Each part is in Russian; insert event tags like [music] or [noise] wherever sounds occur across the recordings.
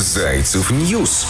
Зайцев News.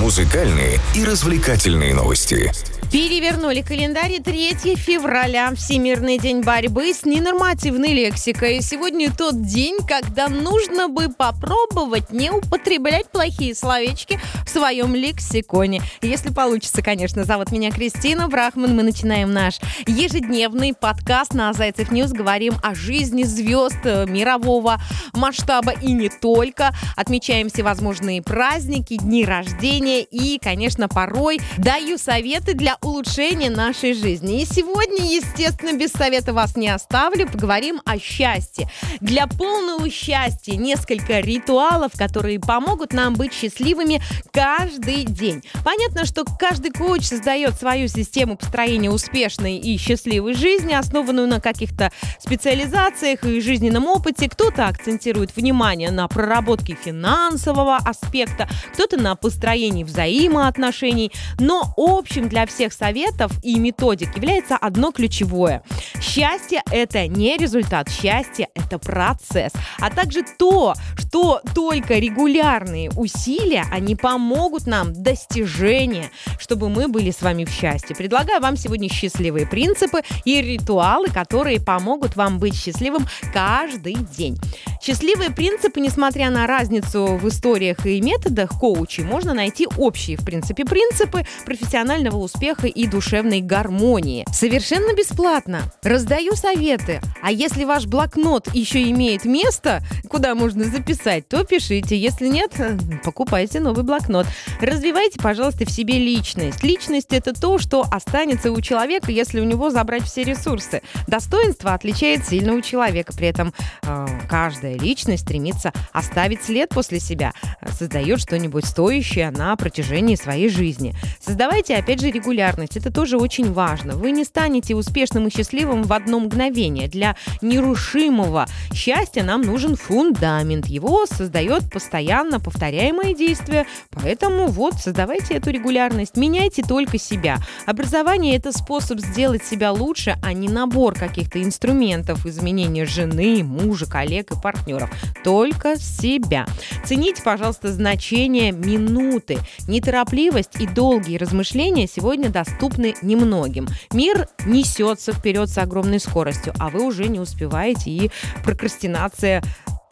Музыкальные и развлекательные новости. Перевернули календарь 3 февраля. Всемирный день борьбы с ненормативной лексикой. Сегодня тот день, когда нужно бы попробовать не употреблять плохие словечки в своем лексиконе. Если получится, конечно. Зовут меня Кристина Брахман. Мы начинаем наш ежедневный подкаст на Зайцев News. Говорим о жизни звезд мирового масштаба и не только. Отмечаем всевозможные праздники, дни рождения и, конечно, порой даю советы для улучшения нашей жизни. И сегодня, естественно, без совета вас не оставлю. Поговорим о счастье. Для полного счастья несколько ритуалов, которые помогут нам быть счастливыми каждый день. Понятно, что каждый коуч создает свою систему построения успешной и счастливой жизни, основанную на каких-то специализациях и жизненном опыте. Кто-то акцентирует внимание на проработке финансового аспекта, кто-то на построении взаимоотношений. Но общим для всех советов и методик является одно ключевое. Счастье – это не результат, счастье – это процесс, а также то, что только регулярные усилия, они помогут нам достижения, чтобы мы были с вами в счастье. Предлагаю вам сегодня счастливые принципы и ритуалы, которые помогут вам быть счастливым каждый день. Счастливые принципы, несмотря на разницу в историях и методах коучей, можно найти общие, в принципе, принципы профессионального успеха и душевной гармонии. Совершенно бесплатно. Раздаю советы. А если ваш блокнот еще имеет место, куда можно записать, то пишите. Если нет, [laughs] покупайте новый блокнот. Развивайте, пожалуйста, в себе личность. Личность — это то, что останется у человека, если у него забрать все ресурсы. Достоинство отличает сильного человека. При этом э, каждая личность стремится оставить след после себя, создает что-нибудь стоящее на протяжении своей жизни. Создавайте, опять же, регулярно регулярность. Это тоже очень важно. Вы не станете успешным и счастливым в одно мгновение. Для нерушимого счастья нам нужен фундамент. Его создает постоянно повторяемое действие. Поэтому вот, создавайте эту регулярность. Меняйте только себя. Образование – это способ сделать себя лучше, а не набор каких-то инструментов изменения жены, мужа, коллег и партнеров. Только себя. Цените, пожалуйста, значение минуты. Неторопливость и долгие размышления сегодня доступны немногим. Мир несется вперед с огромной скоростью, а вы уже не успеваете, и прокрастинация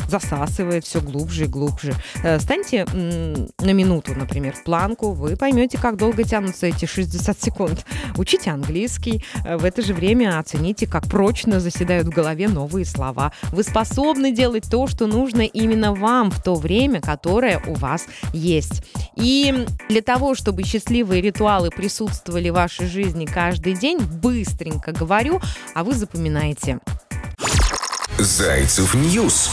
засасывает все глубже и глубже. Э, станьте на минуту, например, в планку, вы поймете, как долго тянутся эти 60 секунд. Учите английский, э, в это же время оцените, как прочно заседают в голове новые слова. Вы способны делать то, что нужно именно вам в то время, которое у вас есть. И для того, чтобы счастливые ритуалы присутствовали в вашей жизни каждый день, быстренько говорю, а вы запоминаете. Зайцев News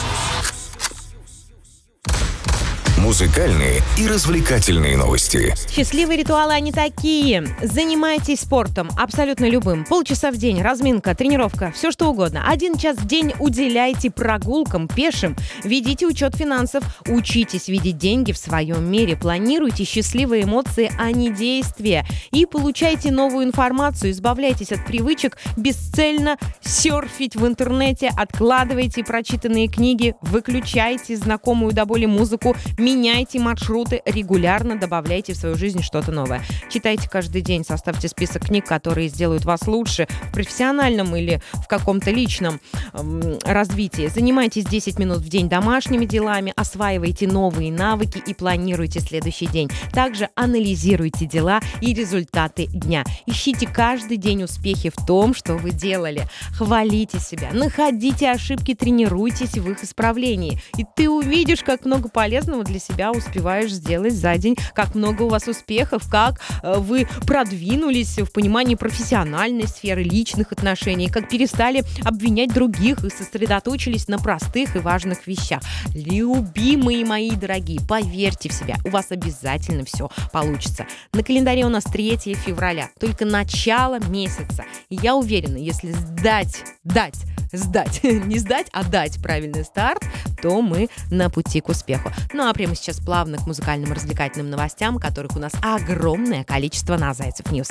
музыкальные и развлекательные новости. Счастливые ритуалы они такие. Занимайтесь спортом, абсолютно любым. Полчаса в день, разминка, тренировка, все что угодно. Один час в день уделяйте прогулкам, пешим. Ведите учет финансов, учитесь видеть деньги в своем мире. Планируйте счастливые эмоции, а не действия. И получайте новую информацию, избавляйтесь от привычек бесцельно серфить в интернете, откладывайте прочитанные книги, выключайте знакомую до боли музыку, меняйте маршруты, регулярно добавляйте в свою жизнь что-то новое. Читайте каждый день, составьте список книг, которые сделают вас лучше в профессиональном или в каком-то личном эм, развитии. Занимайтесь 10 минут в день домашними делами, осваивайте новые навыки и планируйте следующий день. Также анализируйте дела и результаты дня. Ищите каждый день успехи в том, что вы делали. Хвалите себя, находите ошибки, тренируйтесь в их исправлении. И ты увидишь, как много полезного для себя успеваешь сделать за день, как много у вас успехов, как э, вы продвинулись в понимании профессиональной сферы, личных отношений, как перестали обвинять других и сосредоточились на простых и важных вещах. Любимые мои дорогие, поверьте в себя, у вас обязательно все получится. На календаре у нас 3 февраля, только начало месяца. И я уверена, если сдать, дать сдать, [laughs] не сдать, а дать правильный старт, то мы на пути к успеху. Ну а прямо сейчас плавно к музыкальным развлекательным новостям, которых у нас огромное количество на Зайцев News.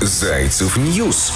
Зайцев News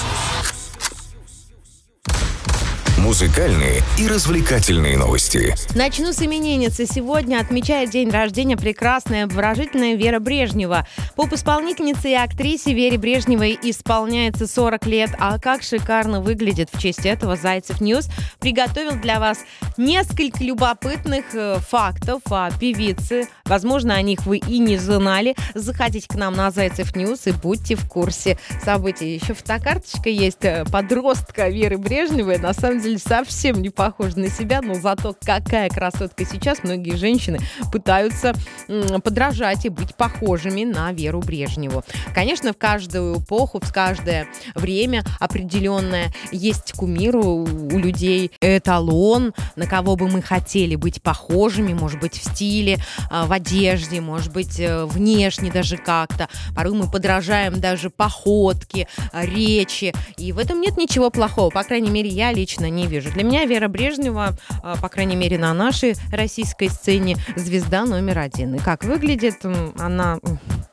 Музыкальные и развлекательные новости. Начну с именинницы. Сегодня отмечает день рождения прекрасная, обворожительная Вера Брежнева. Поп-исполнительнице и актрисе Вере Брежневой исполняется 40 лет. А как шикарно выглядит в честь этого Зайцев News приготовил для вас несколько любопытных э, фактов о певице. Возможно, о них вы и не знали. Заходите к нам на Зайцев News и будьте в курсе событий. Еще фотокарточка есть э, подростка Веры Брежневой. На самом деле совсем не похожа на себя, но зато какая красотка сейчас. Многие женщины пытаются подражать и быть похожими на Веру Брежневу. Конечно, в каждую эпоху, в каждое время определенное есть кумир у людей, эталон, на кого бы мы хотели быть похожими, может быть, в стиле, а, в одежде, может быть, э, внешне даже как-то. Порой мы подражаем даже походке, речи. И в этом нет ничего плохого. По крайней мере, я лично не вижу. Для меня Вера Брежнева, а, по крайней мере, на нашей российской сцене, звезда номер один. И как выглядит она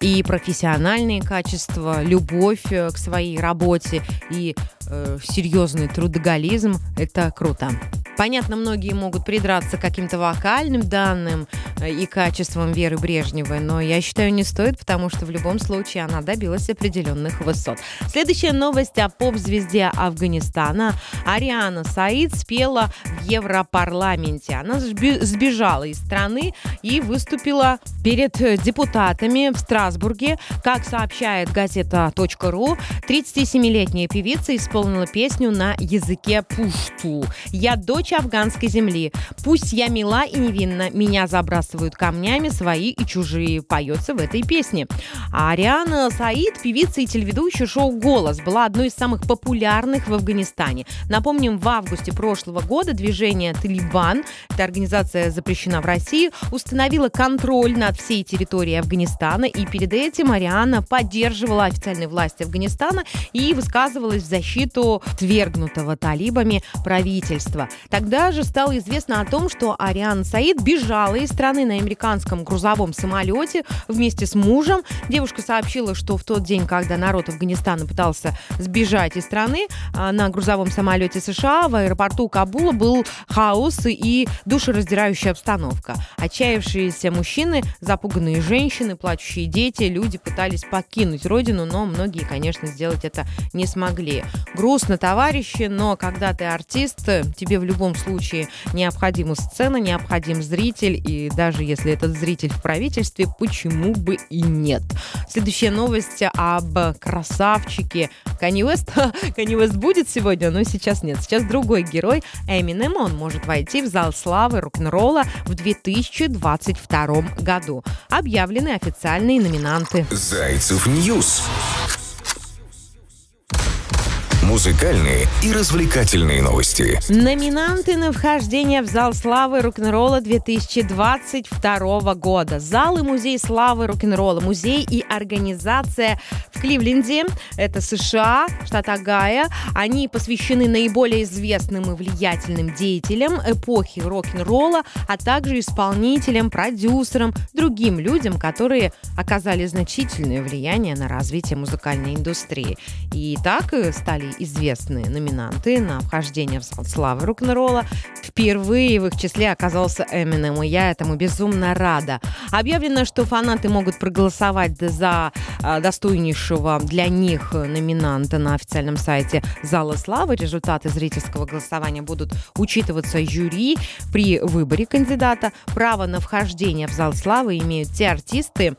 и профессиональные качества, любовь э, к своей работе и э, серьезный трудоголизм – это круто. Понятно, многие могут придраться к каким-то вокальным данным э, и качествам Веры Брежневой, но я считаю, не стоит, потому что в любом случае она добилась определенных высот. Следующая новость о поп-звезде Афганистана. Ариана Саид спела в Европарламенте. Она сбежала из страны и выступила перед депутатами в Страсбурге. Как сообщает газета.ру, 37-летняя певица исполнила песню на языке пушту. «Я дочь дочь афганской земли. Пусть я мила и невинна, меня забрасывают камнями свои и чужие, поется в этой песне. А Ариана Саид, певица и телеведущая шоу «Голос», была одной из самых популярных в Афганистане. Напомним, в августе прошлого года движение «Талибан», эта организация запрещена в России, установила контроль над всей территорией Афганистана, и перед этим Ариана поддерживала официальные власти Афганистана и высказывалась в защиту твергнутого талибами правительства. Тогда же стало известно о том, что Ариан Саид бежала из страны на американском грузовом самолете вместе с мужем. Девушка сообщила, что в тот день, когда народ Афганистана пытался сбежать из страны, а, на грузовом самолете США в аэропорту Кабула был хаос и душераздирающая обстановка. Отчаявшиеся мужчины, запуганные женщины, плачущие дети, люди пытались покинуть родину, но многие, конечно, сделать это не смогли. Грустно, товарищи, но когда ты артист, тебе в любом любом случае необходима сцена, необходим зритель, и даже если этот зритель в правительстве, почему бы и нет. Следующая новость об красавчике Канье Уэст. [laughs] Канье Уэст будет сегодня, но сейчас нет. Сейчас другой герой, Эминем, он может войти в зал славы рок-н-ролла в 2022 году. Объявлены официальные номинанты. Зайцев News музыкальные и развлекательные новости. Номинанты на вхождение в зал славы рок-н-ролла 2022 года. Зал и музей славы рок-н-ролла. Музей и организация в Кливленде. Это США, штат Агая. Они посвящены наиболее известным и влиятельным деятелям эпохи рок-н-ролла, а также исполнителям, продюсерам, другим людям, которые оказали значительное влияние на развитие музыкальной индустрии. И так стали известные номинанты на вхождение в зал славы рок-н-ролла. Впервые в их числе оказался Эминем, и я этому безумно рада. Объявлено, что фанаты могут проголосовать за а, достойнейшего для них номинанта на официальном сайте Зала Славы. Результаты зрительского голосования будут учитываться жюри при выборе кандидата. Право на вхождение в Зал Славы имеют те артисты,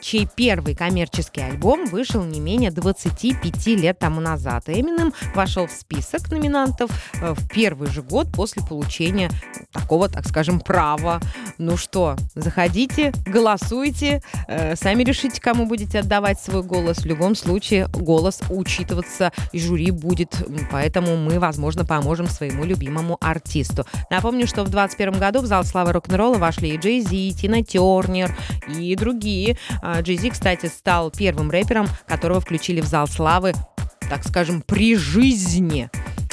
чей первый коммерческий альбом вышел не менее 25 лет тому назад. Эминем вошел в список номинантов э, в первый же год после получения такого, так скажем, права. Ну что, заходите, голосуйте, э, сами решите, кому будете отдавать свой голос. В любом случае, голос учитываться и жюри будет, поэтому мы, возможно, поможем своему любимому артисту. Напомню, что в 2021 году в зал славы рок-н-ролла вошли и Джей Зи, Тина Тернер и другие. Джей кстати, стал первым рэпером, которого включили в зал славы, так скажем, при жизни.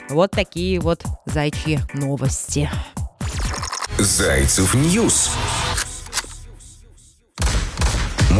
Вот такие вот зайчьи новости. Зайцев News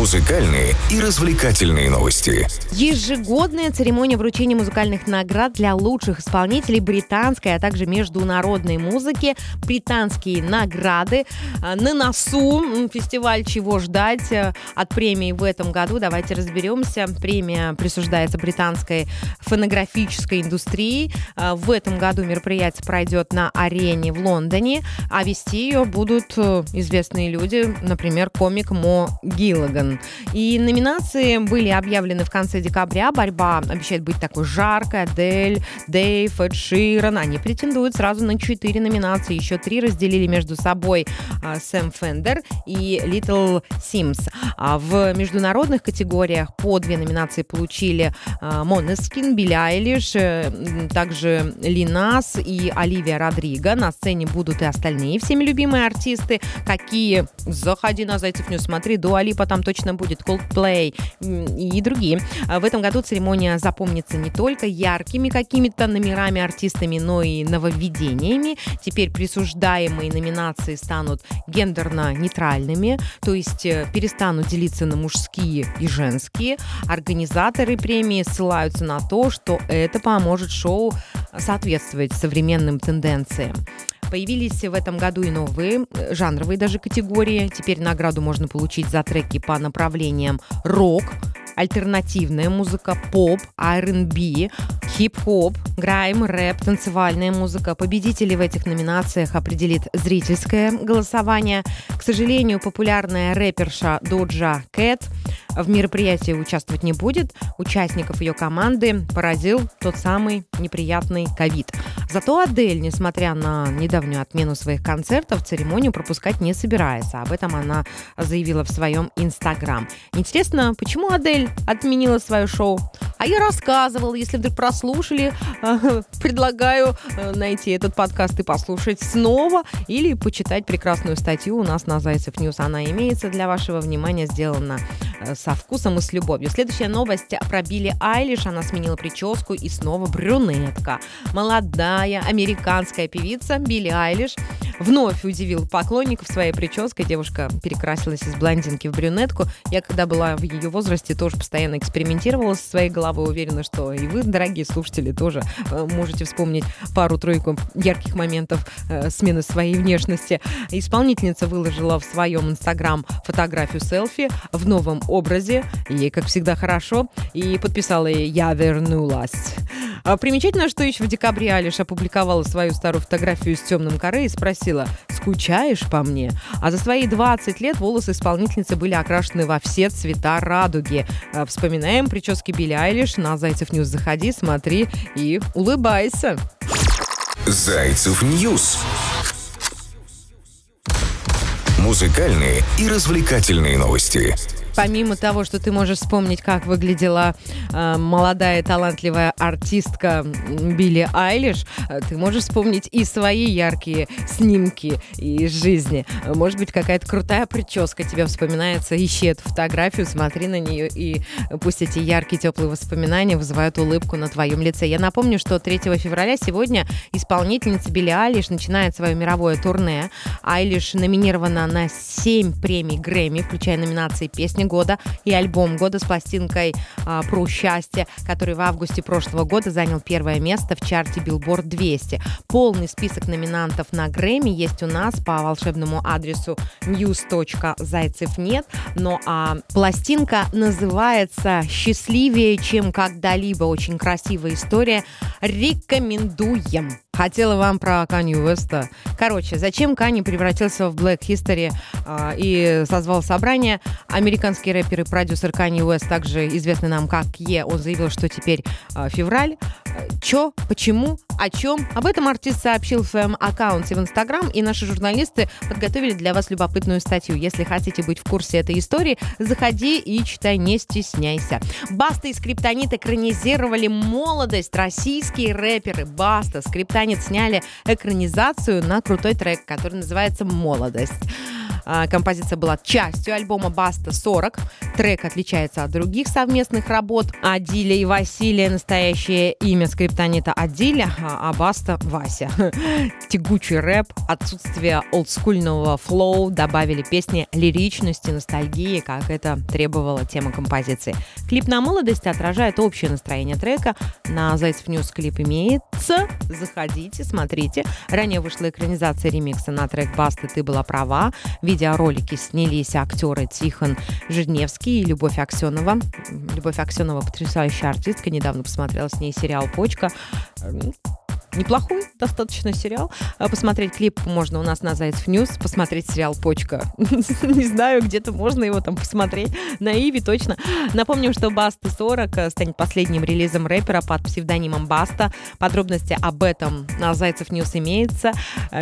Музыкальные и развлекательные новости. Ежегодная церемония вручения музыкальных наград для лучших исполнителей британской, а также международной музыки. Британские награды а, на носу. Фестиваль «Чего ждать» э, от премии в этом году. Давайте разберемся. Премия присуждается британской фонографической индустрии. А, в этом году мероприятие пройдет на арене в Лондоне, а вести ее будут э, известные люди, например, комик Мо Гиллиган. И номинации были объявлены в конце декабря. Борьба обещает быть такой жаркой. Адель, Дейв, Эд Ширан. Они претендуют сразу на четыре номинации. Еще три разделили между собой а, Сэм Фендер и Little Simz. А в международных категориях по две номинации получили Måneskin, Билли Айлиш, э, также Lil Nas и Оливия Родриго. На сцене будут и остальные всеми любимые артисты. Какие? Заходи на Зайцев News, смотри, Dua Lipa там точно будет, Coldplay и другие. А в этом году церемония запомнится не только яркими какими-то номерами, артистами, но и нововведениями. Теперь присуждаемые номинации станут гендерно-нейтральными, то есть э, перестанут делиться на мужские и женские. Организаторы премии ссылаются на то, что это поможет шоу соответствовать современным тенденциям. Появились в этом году и новые э, жанровые даже категории. Теперь награду можно получить за треки по направлениям рок, альтернативная музыка, поп, R&B, хип-хоп, грайм, рэп, танцевальная музыка. Победители в этих номинациях определит зрительское голосование. К сожалению, популярная рэперша Доджа Кэт в мероприятии участвовать не будет. Участников ее команды поразил тот самый неприятный ковид. Зато Адель, несмотря на недавнюю отмену своих концертов, церемонию пропускать не собирается. Об этом она заявила в своем Инстаграм. Интересно, почему Адель отменила свое шоу? А я рассказывала, если вдруг прослушали, [laughs] предлагаю э, найти этот подкаст и послушать снова или почитать прекрасную статью у нас на Зайцев News. Она имеется для вашего внимания, сделана э, со вкусом и с любовью. Следующая новость про Билли Айлиш. Она сменила прическу и снова брюнетка. Молодая американская певица Билли Айлиш вновь удивила поклонников своей прической. Девушка перекрасилась из блондинки в брюнетку. Я, когда была в ее возрасте, тоже постоянно экспериментировала со своей головой. Уверена, что и вы, дорогие слушатели, тоже э, можете вспомнить пару-тройку ярких моментов э, смены своей внешности. Исполнительница выложила в своем инстаграм фотографию селфи в новом образе. Ей, как всегда, хорошо. И подписала ей «Я вернулась». А примечательно, что еще в декабре Алиш опубликовала свою старую фотографию с темным коре и спросила «Скучаешь по мне?». А за свои 20 лет волосы исполнительницы были окрашены во все цвета радуги. А вспоминаем прически Билли Айлиш. На Зайцев News заходи, смотри и улыбайся. Зайцев News. Музыкальные и развлекательные новости помимо того, что ты можешь вспомнить, как выглядела э, молодая талантливая артистка Билли Айлиш, э, ты можешь вспомнить и свои яркие снимки из жизни. Может быть, какая-то крутая прическа тебе вспоминается. Ищи эту фотографию, смотри на нее, и пусть эти яркие, теплые воспоминания вызывают улыбку на твоем лице. Я напомню, что 3 февраля сегодня исполнительница Билли Айлиш начинает свое мировое турне. Айлиш номинирована на 7 премий Грэмми, включая номинации «Песня песни года и альбом года с пластинкой а, «Про счастье», который в августе прошлого года занял первое место в чарте Billboard 200. Полный список номинантов на Грэмми есть у нас по волшебному адресу news.зайцев нет. Но а пластинка называется «Счастливее, чем когда-либо». Очень красивая история. Рекомендуем. Хотела вам про Канни Уэста. Короче, зачем Канни превратился в Black History э, и созвал собрание? Американский рэпер и продюсер Канни Уэст, также известный нам как Е, он заявил, что теперь э, февраль. Чё? Почему? О чем? Об этом артист сообщил в своем аккаунте в Инстаграм, и наши журналисты подготовили для вас любопытную статью. Если хотите быть в курсе этой истории, заходи и читай, не стесняйся. Баста и Скриптонит экранизировали молодость. Российские рэперы Баста, Скриптонит сняли экранизацию на крутой трек, который называется «Молодость». А, композиция была частью альбома Баста 40. Трек отличается от других совместных работ Адиля и Василия. Настоящее имя скриптонита Адиля, а Баста Вася. [laughs] Тягучий рэп, отсутствие олдскульного флоу добавили песне лиричности, ностальгии, как это требовала тема композиции. Клип на молодость отражает общее настроение трека. На Зайцев News клип имеется. Заходите, смотрите. Ранее вышла экранизация ремикса на трек «Баста, ты была права». В видеоролике снялись актеры Тихон Жизневский и Любовь Аксенова. Любовь Аксенова потрясающая артистка. Недавно посмотрела с ней сериал «Почка» неплохой достаточно сериал. А посмотреть клип можно у нас на Зайцев News, посмотреть сериал «Почка». [laughs] Не знаю, где-то можно его там посмотреть. На Иви точно. Напомним, что «Баста 40» станет последним релизом рэпера под псевдонимом «Баста». Подробности об этом на Зайцев News имеется.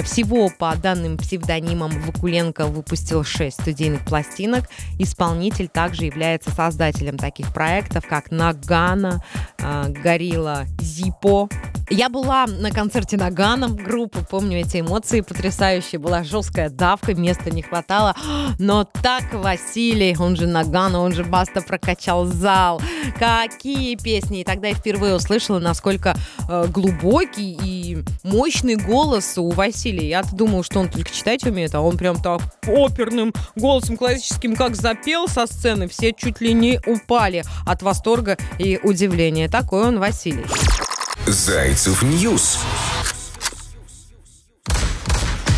Всего по данным псевдонимам Вакуленко выпустил 6 студийных пластинок. Исполнитель также является создателем таких проектов, как «Ноггано», а, «Gorilla Zippo», я была на концерте Ноггано группы, помню эти эмоции потрясающие, была жесткая давка, места не хватало, но так Василий, он же Ноггано, он же Баста прокачал зал, какие песни, и тогда я впервые услышала, насколько э, глубокий и мощный голос у Василия, я думала, что он только читать умеет, а он прям так оперным голосом классическим как запел со сцены, все чуть ли не упали от восторга и удивления, такой он Василий. Зайцев News.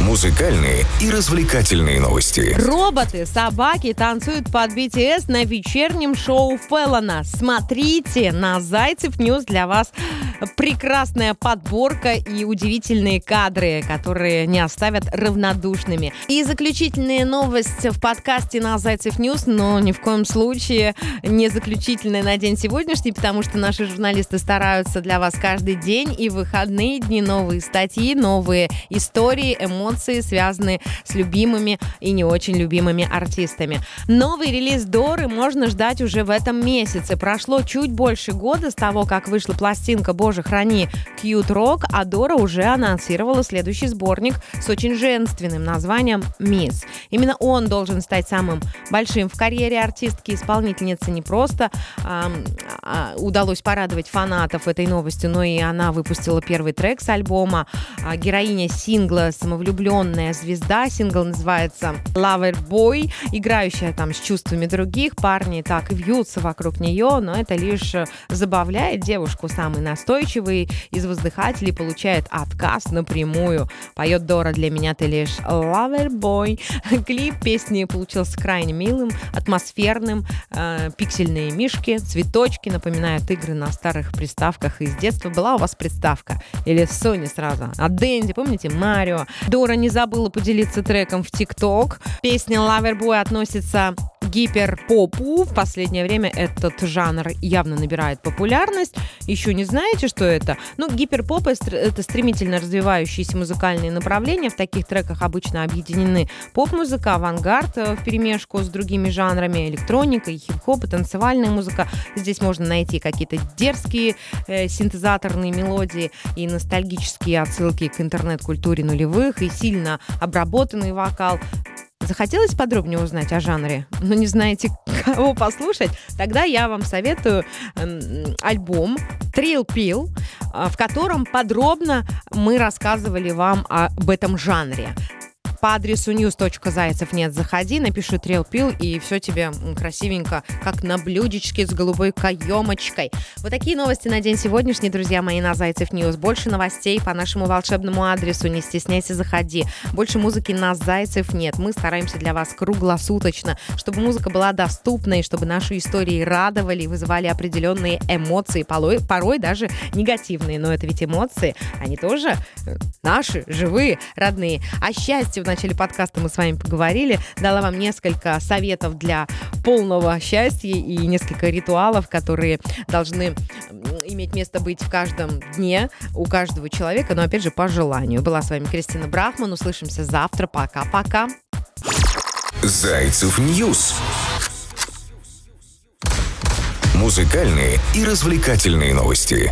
Музыкальные и развлекательные новости. Роботы-собаки танцуют под BTS на вечернем шоу Феллона. Смотрите на Зайцев News для вас прекрасная подборка и удивительные кадры, которые не оставят равнодушными. И заключительная новость в подкасте на Зайцев News, но ни в коем случае не заключительная на день сегодняшний, потому что наши журналисты стараются для вас каждый день и выходные дни новые статьи, новые истории, эмоции, связанные с любимыми и не очень любимыми артистами. Новый релиз Доры можно ждать уже в этом месяце. Прошло чуть больше года с того, как вышла пластинка «Боже храни Cute Rock, а Дора уже анонсировала следующий сборник с очень женственным названием «Мисс». Именно он должен стать самым большим в карьере артистки. Исполнительницы не просто а, а, удалось порадовать фанатов этой новостью, но и она выпустила первый трек с альбома. А, героиня сингла «Самовлюбленная звезда». Сингл называется «Lover Boy», играющая там с чувствами других. Парни так и вьются вокруг нее, но это лишь забавляет девушку самый настой настойчивый из воздыхателей получает отказ напрямую. Поет Дора «Для меня ты лишь lover boy». [laughs] Клип песни получился крайне милым, атмосферным. Э, пиксельные мишки, цветочки напоминают игры на старых приставках из детства. Была у вас приставка? Или Sony сразу? А Дэнди, помните? Марио. Дора не забыла поделиться треком в ТикТок. Песня Lover Boy относится гиперпопу. В последнее время этот жанр явно набирает популярность. Еще не знаете, что это? Ну, гиперпоп — это стремительно развивающиеся музыкальные направления. В таких треках обычно объединены поп-музыка, авангард э, в перемешку с другими жанрами, электроника, хип-хоп и танцевальная музыка. Здесь можно найти какие-то дерзкие э, синтезаторные мелодии и ностальгические отсылки к интернет-культуре нулевых, и сильно обработанный вокал. Захотелось подробнее узнать о жанре, но не знаете, кого послушать? Тогда я вам советую э, альбом Trill Pill, э, в котором подробно мы рассказывали вам об этом жанре по адресу news.zaycev.net, заходи, напиши trill pill, и все тебе красивенько, как на блюдечке с голубой каемочкой. Вот такие новости на день сегодняшний, друзья мои, на Зайцев News. Больше новостей по нашему волшебному адресу, не стесняйся, заходи. Больше музыки на Зайцев нет. Мы стараемся для вас круглосуточно, чтобы музыка была доступной, чтобы наши истории радовали и вызывали определенные эмоции, порой, порой даже негативные. Но это ведь эмоции, они тоже э, наши, живые, родные. А счастье в начале подкаста мы с вами поговорили, дала вам несколько советов для полного счастья и несколько ритуалов, которые должны иметь место быть в каждом дне у каждого человека, но опять же по желанию. Была с вами Кристина Брахман. Услышимся завтра. Пока-пока. Зайцев News. Музыкальные и развлекательные новости.